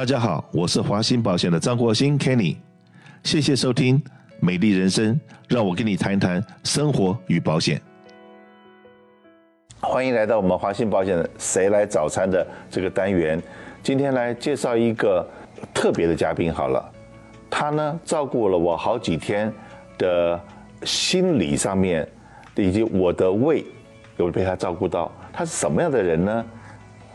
大家好，我是华兴保险的张国兴 Kenny，谢谢收听《美丽人生》，让我跟你谈一谈生活与保险。欢迎来到我们华兴保险的“谁来早餐”的这个单元。今天来介绍一个特别的嘉宾。好了，他呢照顾了我好几天的心理上面，以及我的胃有被他照顾到。他是什么样的人呢？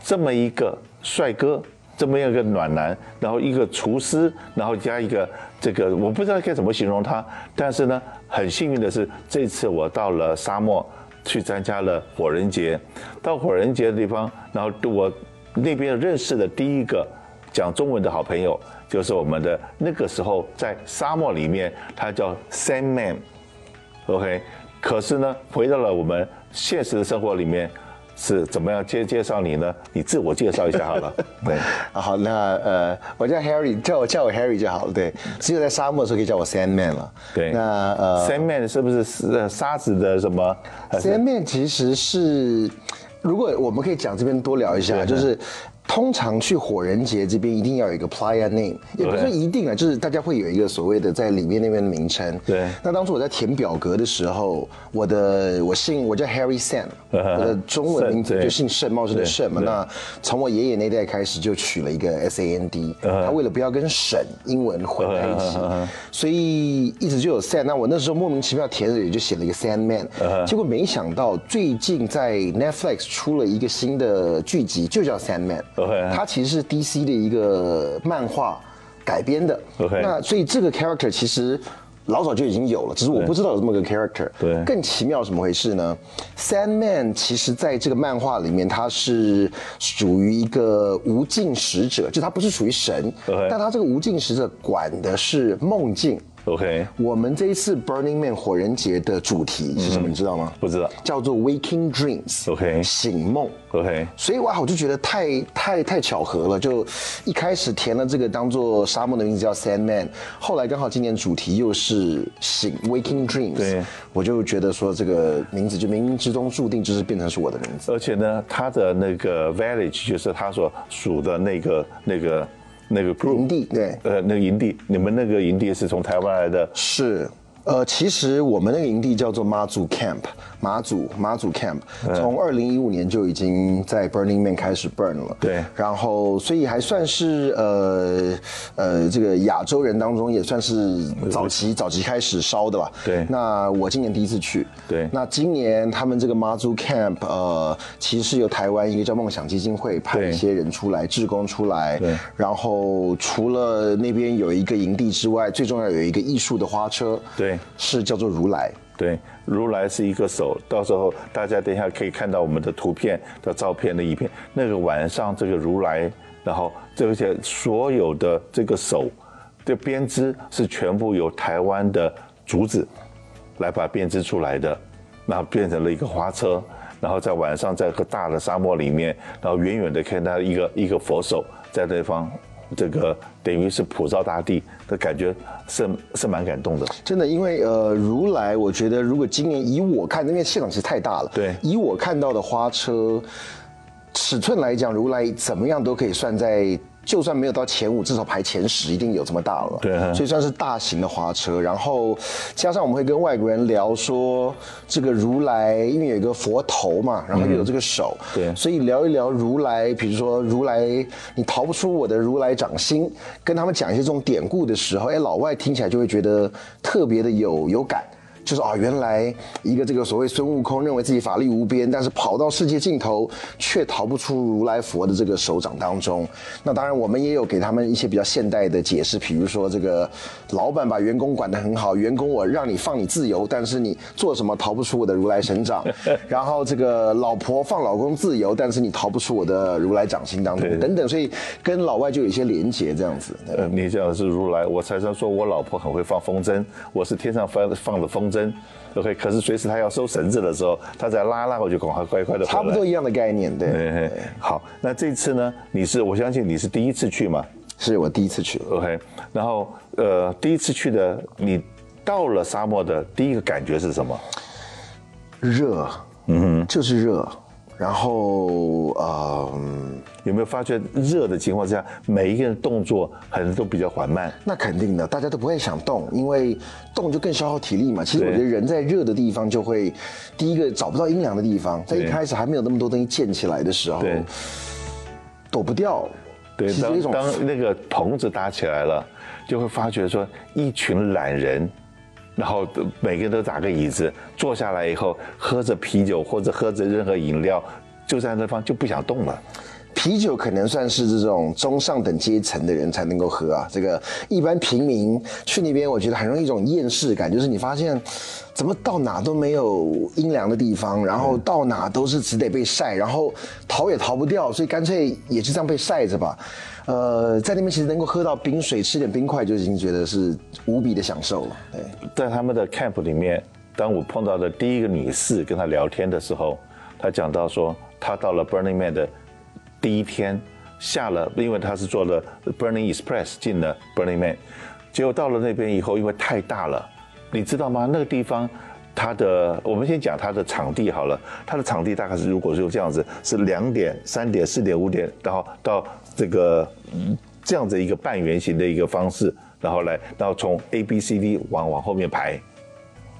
这么一个帅哥，这么样一个暖男，然后一个厨师，然后加一个这个，我不知道该怎么形容他。但是呢，很幸运的是，这次我到了沙漠。去参加了火人节，到火人节的地方，然后我那边认识的第一个讲中文的好朋友，就是我们的那个时候在沙漠里面，他叫 Sandman，OK，可是呢，回到了我们现实的生活里面。是怎么样介介绍你呢？你自我介绍一下好了。对，好，那呃，我叫 Harry，叫我叫我 Harry 就好了。对，只有在沙漠的时候可以叫我 Sandman 了。对，那呃，Sandman 是不是是沙子的什么？Sandman 其实是，如果我们可以讲这边多聊一下，就是。通常去火人节这边一定要有一个 playa name，也不是一定啊，就是大家会有一个所谓的在里面那边的名称。对。那当初我在填表格的时候，我的我姓我叫 Harry Sam，我的中文名字 就姓盛，茂盛的盛嘛。那从我爷爷那代开始就取了一个 S A N D，他为了不要跟沈英文混在一起，所以一直就有 Sam。那我那时候莫名其妙填的也就写了一个 Sandman，结果没想到最近在 Netflix 出了一个新的剧集，就叫 Sandman。它其实是 DC 的一个漫画改编的。那所以这个 character 其实老早就已经有了，只是我不知道有这么个 character。对。更奇妙怎么回事呢？Sandman 其实在这个漫画里面，他是属于一个无尽使者，就他不是属于神，但他这个无尽使者管的是梦境。OK，我们这一次 Burning Man 火人节的主题是什么？你知道吗？不知道，叫做 Waking Dreams。OK，醒梦。OK，所以哇，我就觉得太太太巧合了。就一开始填了这个当做沙漠的名字叫 Sandman，后来刚好今年主题又是醒 Waking Dreams，对，我就觉得说这个名字就冥冥之中注定就是变成是我的名字。而且呢，它的那个 Village 就是他所属的那个那个。那个营地对，呃，那个营地，你们那个营地是从台湾来的？是。呃，其实我们那个营地叫做妈祖 Camp，妈祖妈祖 Camp，从二零一五年就已经在 Burning Man 开始 burn 了。对，然后所以还算是呃呃这个亚洲人当中也算是早期早期开始烧的吧。对，那我今年第一次去。对，那今年他们这个妈祖 Camp，呃，其实是由台湾一个叫梦想基金会派一些人出来，志工出来。对，然后除了那边有一个营地之外，最重要有一个艺术的花车。对。是叫做如来，对，如来是一个手，到时候大家等一下可以看到我们的图片的照片的一片，那个晚上这个如来，然后这些所有的这个手的编织是全部由台湾的竹子来把它编织出来的，然后变成了一个花车，然后在晚上在一个大的沙漠里面，然后远远的看到一个一个佛手在那方。这个等于是普照大地的感觉，是是蛮感动的。真的，因为呃，如来，我觉得如果今年以我看，因为现场其实太大了，对，以我看到的花车尺寸来讲，如来怎么样都可以算在。就算没有到前五，至少排前十，一定有这么大了。对，所以算是大型的花车。然后加上我们会跟外国人聊说，这个如来因为有一个佛头嘛，然后又有这个手，对，所以聊一聊如来，比如说如来，你逃不出我的如来掌心，跟他们讲一些这种典故的时候，哎，老外听起来就会觉得特别的有有感。就是啊，原来一个这个所谓孙悟空认为自己法力无边，但是跑到世界尽头却逃不出如来佛的这个手掌当中。那当然，我们也有给他们一些比较现代的解释，比如说这个老板把员工管得很好，员工我让你放你自由，但是你做什么逃不出我的如来神掌。然后这个老婆放老公自由，但是你逃不出我的如来掌心当中，等等。所以跟老外就有一些连结这样子。呃，你讲的是如来，我才常说我老婆很会放风筝，我是天上放放的风筝。针，OK，可是随时他要收绳子的时候，他再拉拉，我就赶快乖乖的。差不多一样的概念，对。好，那这次呢？你是我相信你是第一次去嘛？是我第一次去，OK。然后呃，第一次去的，你到了沙漠的第一个感觉是什么？热，嗯哼，就是热。然后呃，有没有发觉热的情况之下，每一个人动作可能都比较缓慢？那肯定的，大家都不会想动，因为动就更消耗体力嘛。其实我觉得人在热的地方就会，第一个找不到阴凉的地方，在一开始还没有那么多东西建起来的时候，对躲不掉。对，当当那个棚子搭起来了，就会发觉说一群懒人，然后每个人都打个椅子，坐下来以后喝着啤酒或者喝着任何饮料，就在那方就不想动了。啤酒可能算是这种中上等阶层的人才能够喝啊，这个一般平民去那边，我觉得很容易一种厌世感，就是你发现怎么到哪都没有阴凉的地方，然后到哪都是只得被晒，然后逃也逃不掉，所以干脆也就这样被晒着吧。呃，在那边其实能够喝到冰水，吃点冰块就已经觉得是无比的享受了。对，在他们的 camp 里面，当我碰到的第一个女士跟她聊天的时候，她讲到说，她到了 Burning Man 的第一天，下了，因为他是坐了 Burning Express 进了 Burning Man，结果到了那边以后，因为太大了，你知道吗？那个地方。它的，我们先讲它的场地好了。它的场地大概是，如果是这样子，是两点、三点、四点、五点，然后到这个这样子一个半圆形的一个方式，然后来，然后从 A、B、C、D 往往后面排。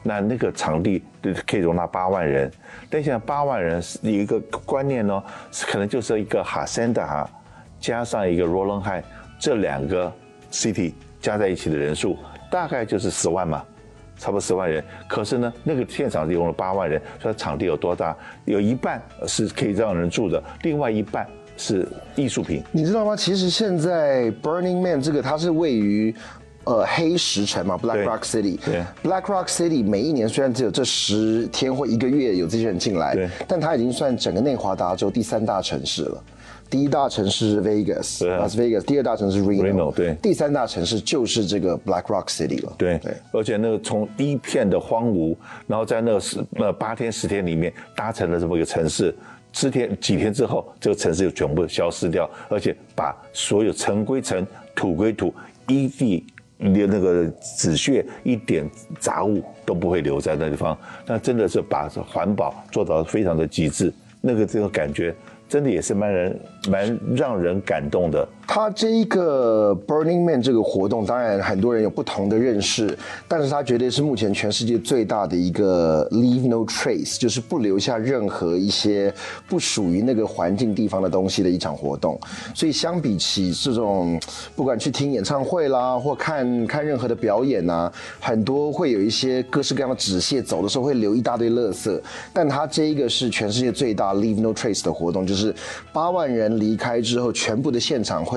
那那个场地可以容纳八万人，但现在八万人是有一个观念呢，可能就是一个哈森达哈加上一个罗伦汉这两个 city 加在一起的人数，大概就是十万嘛，差不多十万人。可是呢，那个现场用了八万人，所以场地有多大？有一半是可以让人住的，另外一半是艺术品。你知道吗？其实现在 Burning Man 这个它是位于呃黑石城嘛，Black Rock City。对 Black Rock City 每一年虽然只有这十天或一个月有这些人进来，对但它已经算整个内华达州第三大城市了。第一大城市是 Vegas，对啊 Vegas，第二大城市 Reno，, Reno，对第三大城市就是这个 Black Rock City 了。对对，而且那个从一片的荒芜，然后在那个十呃八天十天里面搭成了这么一个城市，十天几天之后，这个城市就全部消失掉，而且把所有城归城，土归土，一地连那个纸屑一点杂物都不会留在那地方，那真的是把环保做到非常的极致，那个这个感觉真的也是蛮人蛮让人感动的。他这一个 Burning Man 这个活动，当然很多人有不同的认识，但是他绝对是目前全世界最大的一个 Leave No Trace，就是不留下任何一些不属于那个环境地方的东西的一场活动。所以相比起这种，不管去听演唱会啦，或看看任何的表演呐、很多会有一些各式各样的纸屑，走的时候会留一大堆垃圾。但他这一个是全世界最大 Leave No Trace 的活动，就是八万人离开之后，全部的现场会。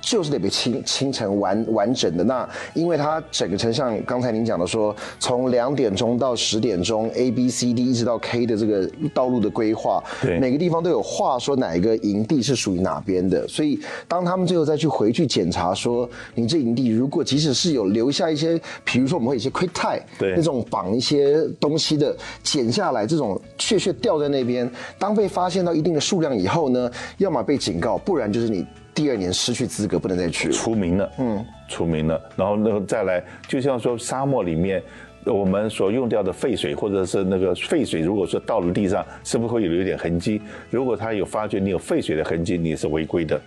就是得被清清成完完整的。那因为它整个城像刚才您讲的说，从两点钟到十点钟，A B C D 一直到 K 的这个道路的规划，对每个地方都有话说哪一个营地是属于哪边的。所以当他们最后再去回去检查说，你这营地如果即使是有留下一些，比如说我们会有一些 quick tie，对那种绑一些东西的剪下来，这种确确掉在那边，当被发现到一定的数量以后呢，要么被警告，不然就是你第二年失去资格，不能再去了。出名了，嗯，出名了，然后那个再来，就像说沙漠里面。我们所用掉的废水，或者是那个废水，如果说到了地上，是不是会有一点痕迹？如果他有发觉你有废水的痕迹，你是违规的。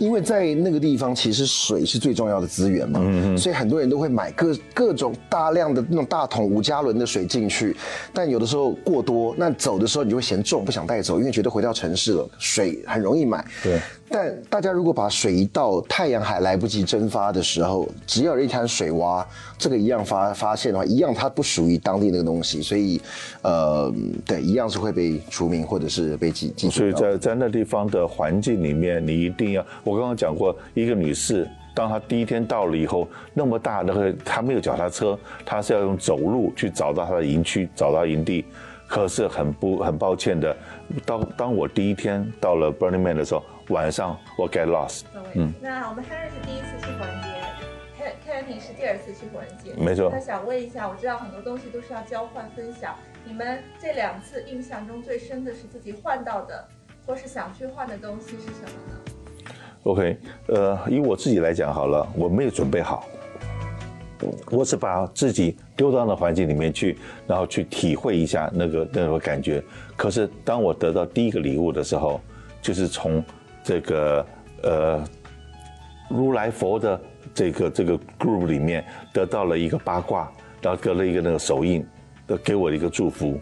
因为在那个地方，其实水是最重要的资源嘛，嗯所以很多人都会买各各种大量的那种大桶五加仑的水进去，但有的时候过多，那走的时候你就会嫌重，不想带走，因为觉得回到城市了，水很容易买。对。但大家如果把水一倒，太阳还来不及蒸发的时候，只要有一滩水洼，这个一样发发现的话，一样它不属于当地那个东西，所以，呃，对，一样是会被除名或者是被记记所以。在在那地方的环境里面，你一定要，我刚刚讲过，一个女士，当她第一天到了以后，那么大那个她没有脚踏车，她是要用走路去找到她的营区，找到营地。可是很不很抱歉的，当当我第一天到了 Burning Man 的时候，晚上我 get lost。嗯，那我们 Henry 是第一次去火人节，Ken Kenny 是第二次去火人节，没错那想问一下，我知道很多东西都是要交换分享，你们这两次印象中最深的是自己换到的，或是想去换的东西是什么呢？OK，呃，以我自己来讲好了，我没有准备好，我是把自己丢到那环境里面去，然后去体会一下那个那个感觉。可是当我得到第一个礼物的时候，就是从这个呃如来佛的这个这个 group 里面得到了一个八卦，然后得了一个那个手印，的给我一个祝福，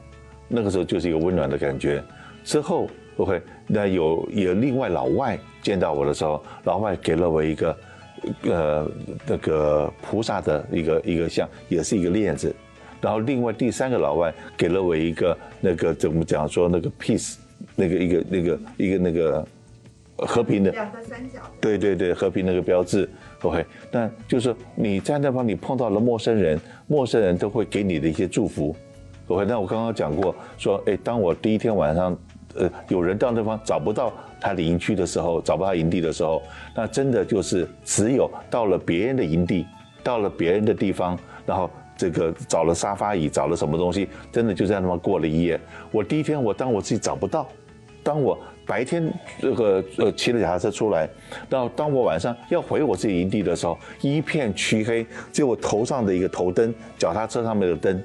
那个时候就是一个温暖的感觉。之后，OK，那有有另外老外见到我的时候，老外给了我一个呃那个菩萨的一个一个像，也是一个链子。然后另外第三个老外给了我一个那个怎么讲说那个 peace，那个一个那个一个那个和平的两个三角。对对对，和平那个标志，OK。那就是你在那方你碰到了陌生人，陌生人都会给你的一些祝福，OK。那我刚刚讲过，说，哎，当我第一天晚上，呃，有人到那方找不到他的营区的时候，找不到营地的时候，那真的就是只有到了别人的营地，到了别人的地方，然后这个找了沙发椅，找了什么东西，真的就在那方过了一夜。我第一天我当我自己找不到。当我白天这个呃骑着脚踏车出来，到当我晚上要回我自己营地的时候，一片黢黑，只有我头上的一个头灯，脚踏车上面的灯，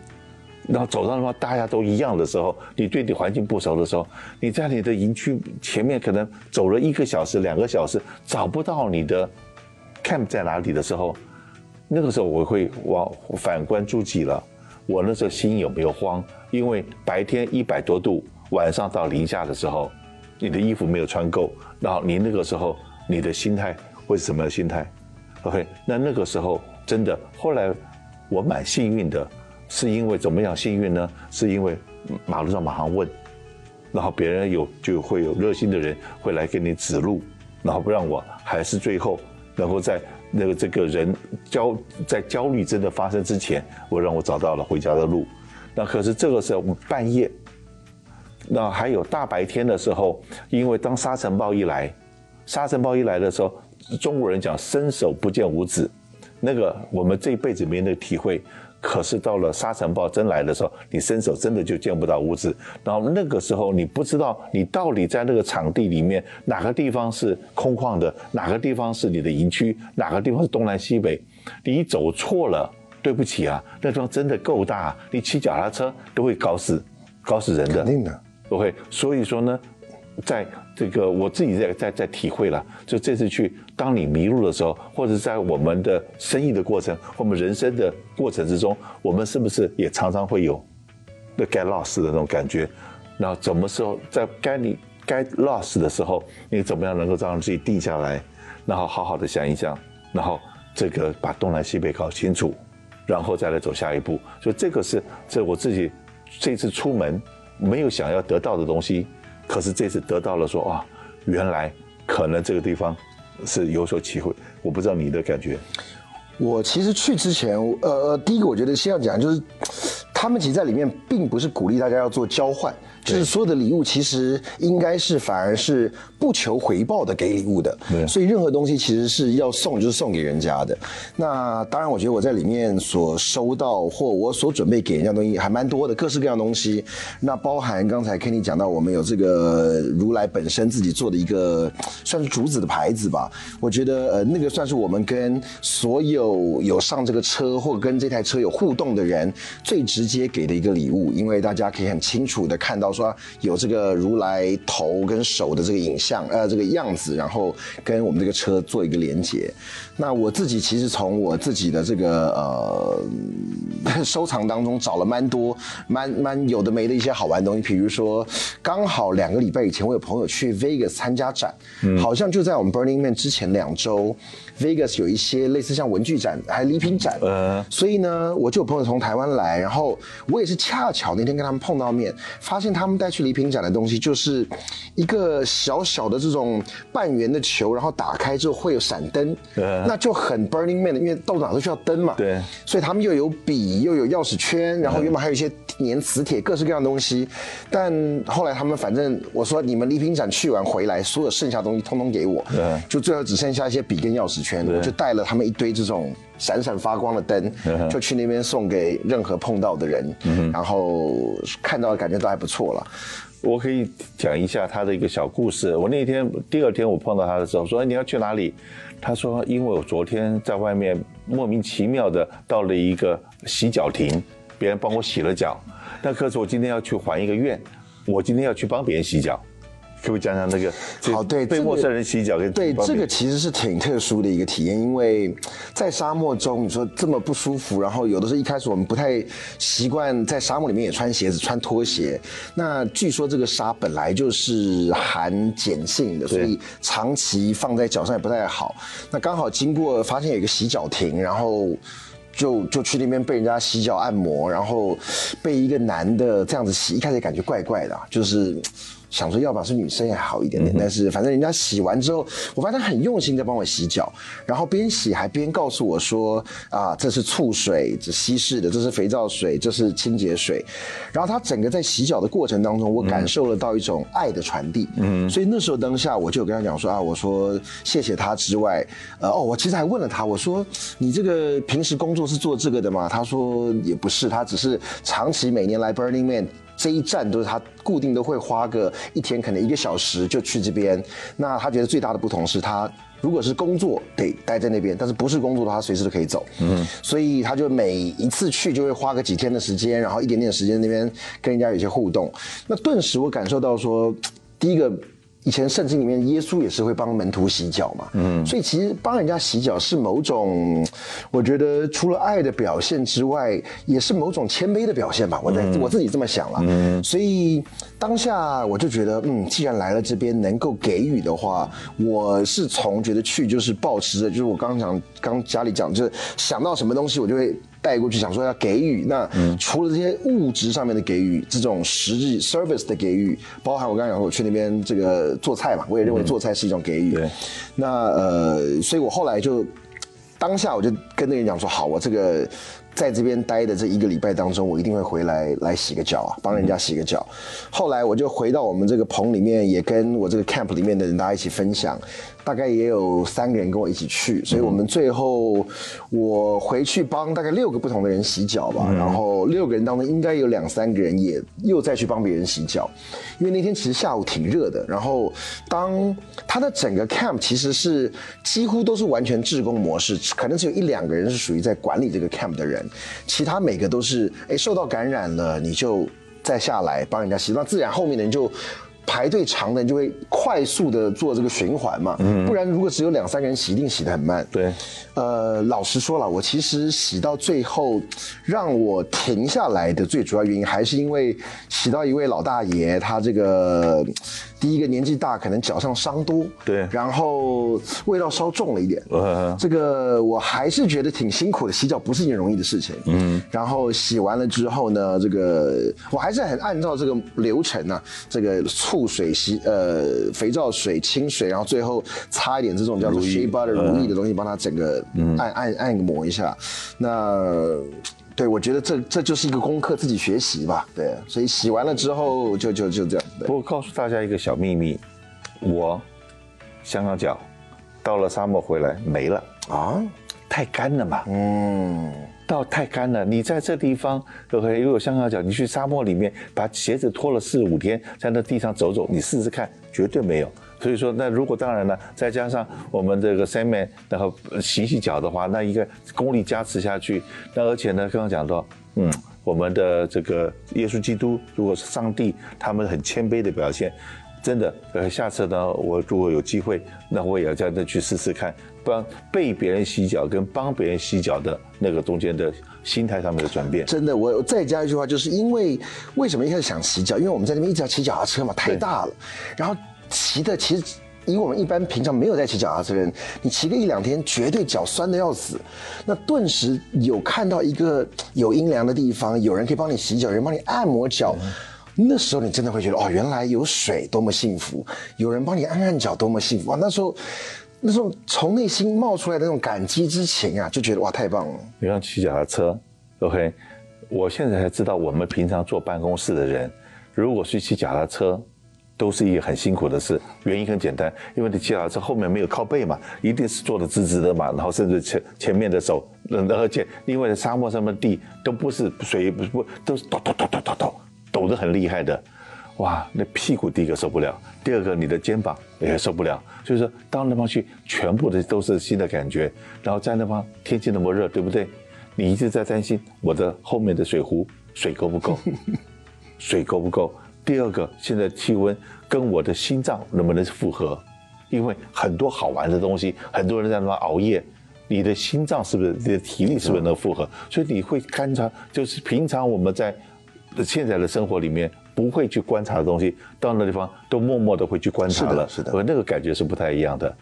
然后走到的话大家都一样的时候，你对你环境不熟的时候，你在你的营区前面可能走了一个小时、两个小时，找不到你的 camp 在哪里的时候，那个时候我会往反观诸己了，我那时候心有没有慌？因为白天一百多度。晚上到零下的时候，你的衣服没有穿够，然后你那个时候你的心态会是什么心态？OK，那那个时候真的，后来我蛮幸运的，是因为怎么样幸运呢？是因为马路上马上问，然后别人有就会有热心的人会来给你指路，然后不让我还是最后能够在那个这个人焦在焦虑真的发生之前，我让我找到了回家的路。那可是这个时候半夜。那还有大白天的时候，因为当沙尘暴一来，沙尘暴一来的时候，中国人讲伸手不见五指，那个我们这一辈子没那个体会。可是到了沙尘暴真来的时候，你伸手真的就见不到五指。然后那个时候你不知道你到底在那个场地里面哪个地方是空旷的，哪个地方是你的营区，哪个地方是东南西北。你走错了，对不起啊，那地方真的够大，你骑脚踏车都会搞死，搞死人的。肯定的。OK，所以说呢，在这个我自己在在在体会了，就这次去，当你迷路的时候，或者在我们的生意的过程，或我们人生的过程之中，我们是不是也常常会有那 get lost 的那种感觉？然后什么时候在该你该 lost 的时候，你怎么样能够让自己定下来，然后好好的想一想，然后这个把东南西北搞清楚，然后再来走下一步。所以这个是这我自己这次出门。没有想要得到的东西，可是这次得到了，说啊，原来可能这个地方是有所体会。我不知道你的感觉。我其实去之前，呃，第一个我觉得先要讲就是，他们其实在里面并不是鼓励大家要做交换。就是所有的礼物其实应该是反而是不求回报的给礼物的，所以任何东西其实是要送就是送给人家的。那当然，我觉得我在里面所收到或我所准备给人家东西还蛮多的，各式各样东西。那包含刚才 Kenny 讲到，我们有这个如来本身自己做的一个算是竹子的牌子吧。我觉得呃那个算是我们跟所有有上这个车或跟这台车有互动的人最直接给的一个礼物，因为大家可以很清楚的看到。说有这个如来头跟手的这个影像，呃，这个样子，然后跟我们这个车做一个连接。那我自己其实从我自己的这个呃收藏当中找了蛮多、蛮蛮有的没的一些好玩的东西。比如说，刚好两个礼拜以前，我有朋友去 Vegas 参加展，好像就在我们 Burning Man 之前两周，Vegas 有一些类似像文具展还礼品展。呃，所以呢，我就有朋友从台湾来，然后我也是恰巧那天跟他们碰到面，发现他。们带去礼品展的东西，就是一个小小的这种半圆的球，然后打开之后会有闪灯，那就很 Burning Man 的，因为到哪都需要灯嘛。对，所以他们又有笔，又有钥匙圈，然后原本还有一些粘磁铁，各式各样的东西。但后来他们反正我说你们礼品展去完回来，所有剩下东西通通给我，就最后只剩下一些笔跟钥匙圈，我就带了他们一堆这种。闪闪发光的灯，就去那边送给任何碰到的人，然后看到的感觉都还不错了。我可以讲一下他的一个小故事。我那天第二天我碰到他的时候，说哎你要去哪里？他说因为我昨天在外面莫名其妙的到了一个洗脚亭，别人帮我洗了脚，那可是我今天要去还一个愿，我今天要去帮别人洗脚。可不可以讲讲那个好对这个被陌生人洗脚跟对，这个其实是挺特殊的一个体验，因为在沙漠中，你说这么不舒服，然后有的时候一开始我们不太习惯在沙漠里面也穿鞋子、穿拖鞋。那据说这个沙本来就是含碱性的，所以长期放在脚上也不太好。那刚好经过发现有一个洗脚亭，然后。就就去那边被人家洗脚按摩，然后被一个男的这样子洗，一开始感觉怪怪的啊，就是想说要不然是女生也好一点点，但是反正人家洗完之后，我发现他很用心在帮我洗脚，然后边洗还边告诉我说啊，这是醋水，这稀释的，这是肥皂水，这是清洁水，然后他整个在洗脚的过程当中，我感受了到一种爱的传递，嗯，所以那时候当下我就有跟他讲说啊，我说谢谢他之外，呃哦，我其实还问了他，我说你这个平时工作是做这个的吗？他说也不是，他只是长期每年来 Burning Man。这一站都是他固定都会花个一天，可能一个小时就去这边。那他觉得最大的不同是他如果是工作得待在那边，但是不是工作的话，他随时都可以走。嗯，所以他就每一次去就会花个几天的时间，然后一点点时间那边跟人家有些互动。那顿时我感受到说，第一个。以前圣经里面，耶稣也是会帮门徒洗脚嘛，嗯，所以其实帮人家洗脚是某种，我觉得除了爱的表现之外，也是某种谦卑的表现吧。我在我自己这么想了，嗯，所以当下我就觉得，嗯，既然来了这边能够给予的话，我是从觉得去就是保持着，就是我刚刚讲，刚家里讲，就是想到什么东西我就会。带过去，想说要给予。那除了这些物质上面的给予，这种实际 service 的给予，包含我刚才讲，我去那边这个做菜嘛，我也认为做菜是一种给予。对。那呃，所以我后来就当下我就跟那人讲说，好，我这个在这边待的这一个礼拜当中，我一定会回来来洗个脚啊，帮人家洗个脚。后来我就回到我们这个棚里面，也跟我这个 camp 里面的人大家一起分享。大概也有三个人跟我一起去，所以我们最后我回去帮大概六个不同的人洗脚吧，然后六个人当中应该有两三个人也又再去帮别人洗脚，因为那天其实下午挺热的，然后当他的整个 camp 其实是几乎都是完全志工模式，可能只有一两个人是属于在管理这个 camp 的人，其他每个都是哎受到感染了你就再下来帮人家洗，那自然后面的人就。排队长的人就会快速的做这个循环嘛，不然如果只有两三个人洗，一定洗得很慢。对，呃，老实说了，我其实洗到最后，让我停下来的最主要原因，还是因为洗到一位老大爷，他这个。第一个年纪大，可能脚上伤多，对，然后味道稍重了一点，这个我还是觉得挺辛苦的。洗脚不是一件容易的事情，嗯，然后洗完了之后呢，这个我还是很按照这个流程呢，这个醋水洗，呃，肥皂水、清水，然后最后擦一点这种叫做 shea butter 乳液的东西，帮它整个按按按摩一下，那。对，我觉得这这就是一个功课，自己学习吧。对，所以洗完了之后就就就这样。不过告诉大家一个小秘密，我香港脚到了沙漠回来没了啊，太干了嘛。嗯，到太干了，你在这地方，OK，又有香港脚，你去沙漠里面把鞋子脱了四五天，在那地上走走，你试试看，绝对没有。所以说，那如果当然了，再加上我们这个 s a m 然后洗洗脚的话，那一个功力加持下去，那而且呢，刚刚讲到，嗯，我们的这个耶稣基督，如果是上帝，他们很谦卑的表现，真的，呃，下次呢，我如果有机会，那我也要真的去试试看，帮被别人洗脚跟帮别人洗脚的那个中间的心态上面的转变。真的，我再加一句话，就是因为为什么一开始想洗脚？因为我们在那边一直要骑脚踏车嘛，太大了，然后。骑的其实，以我们一般平常没有在骑脚踏车的人，你骑个一两天，绝对脚酸的要死。那顿时有看到一个有阴凉的地方，有人可以帮你洗脚，有人帮你按摩脚，那时候你真的会觉得，哦，原来有水多么幸福，有人帮你按按脚多么幸福啊！那时候，那时候从内心冒出来的那种感激之情啊，就觉得哇，太棒了。你像骑脚踏车，OK，我现在才知道，我们平常坐办公室的人，如果是骑脚踏车。都是一个很辛苦的事，原因很简单，因为你骑脚踏车后面没有靠背嘛，一定是坐的直直的嘛，然后甚至前前面的手，而且因为沙漠上面地都不是水，不不都是抖抖抖抖抖抖，抖得很厉害的，哇，那屁股第一个受不了，第二个你的肩膀也受不了，所以说到那方去，全部的都是新的感觉，然后在那方天气那么热，对不对？你一直在担心我的后面的水壶水够不够，水够不够。第二个，现在气温跟我的心脏能不能负荷？因为很多好玩的东西，很多人在那边熬夜，你的心脏是不是？你的体力是不是能负荷？所以你会观察，就是平常我们在现在的生活里面不会去观察的东西，到那地方都默默的会去观察了，是的是的和那个感觉是不太一样的。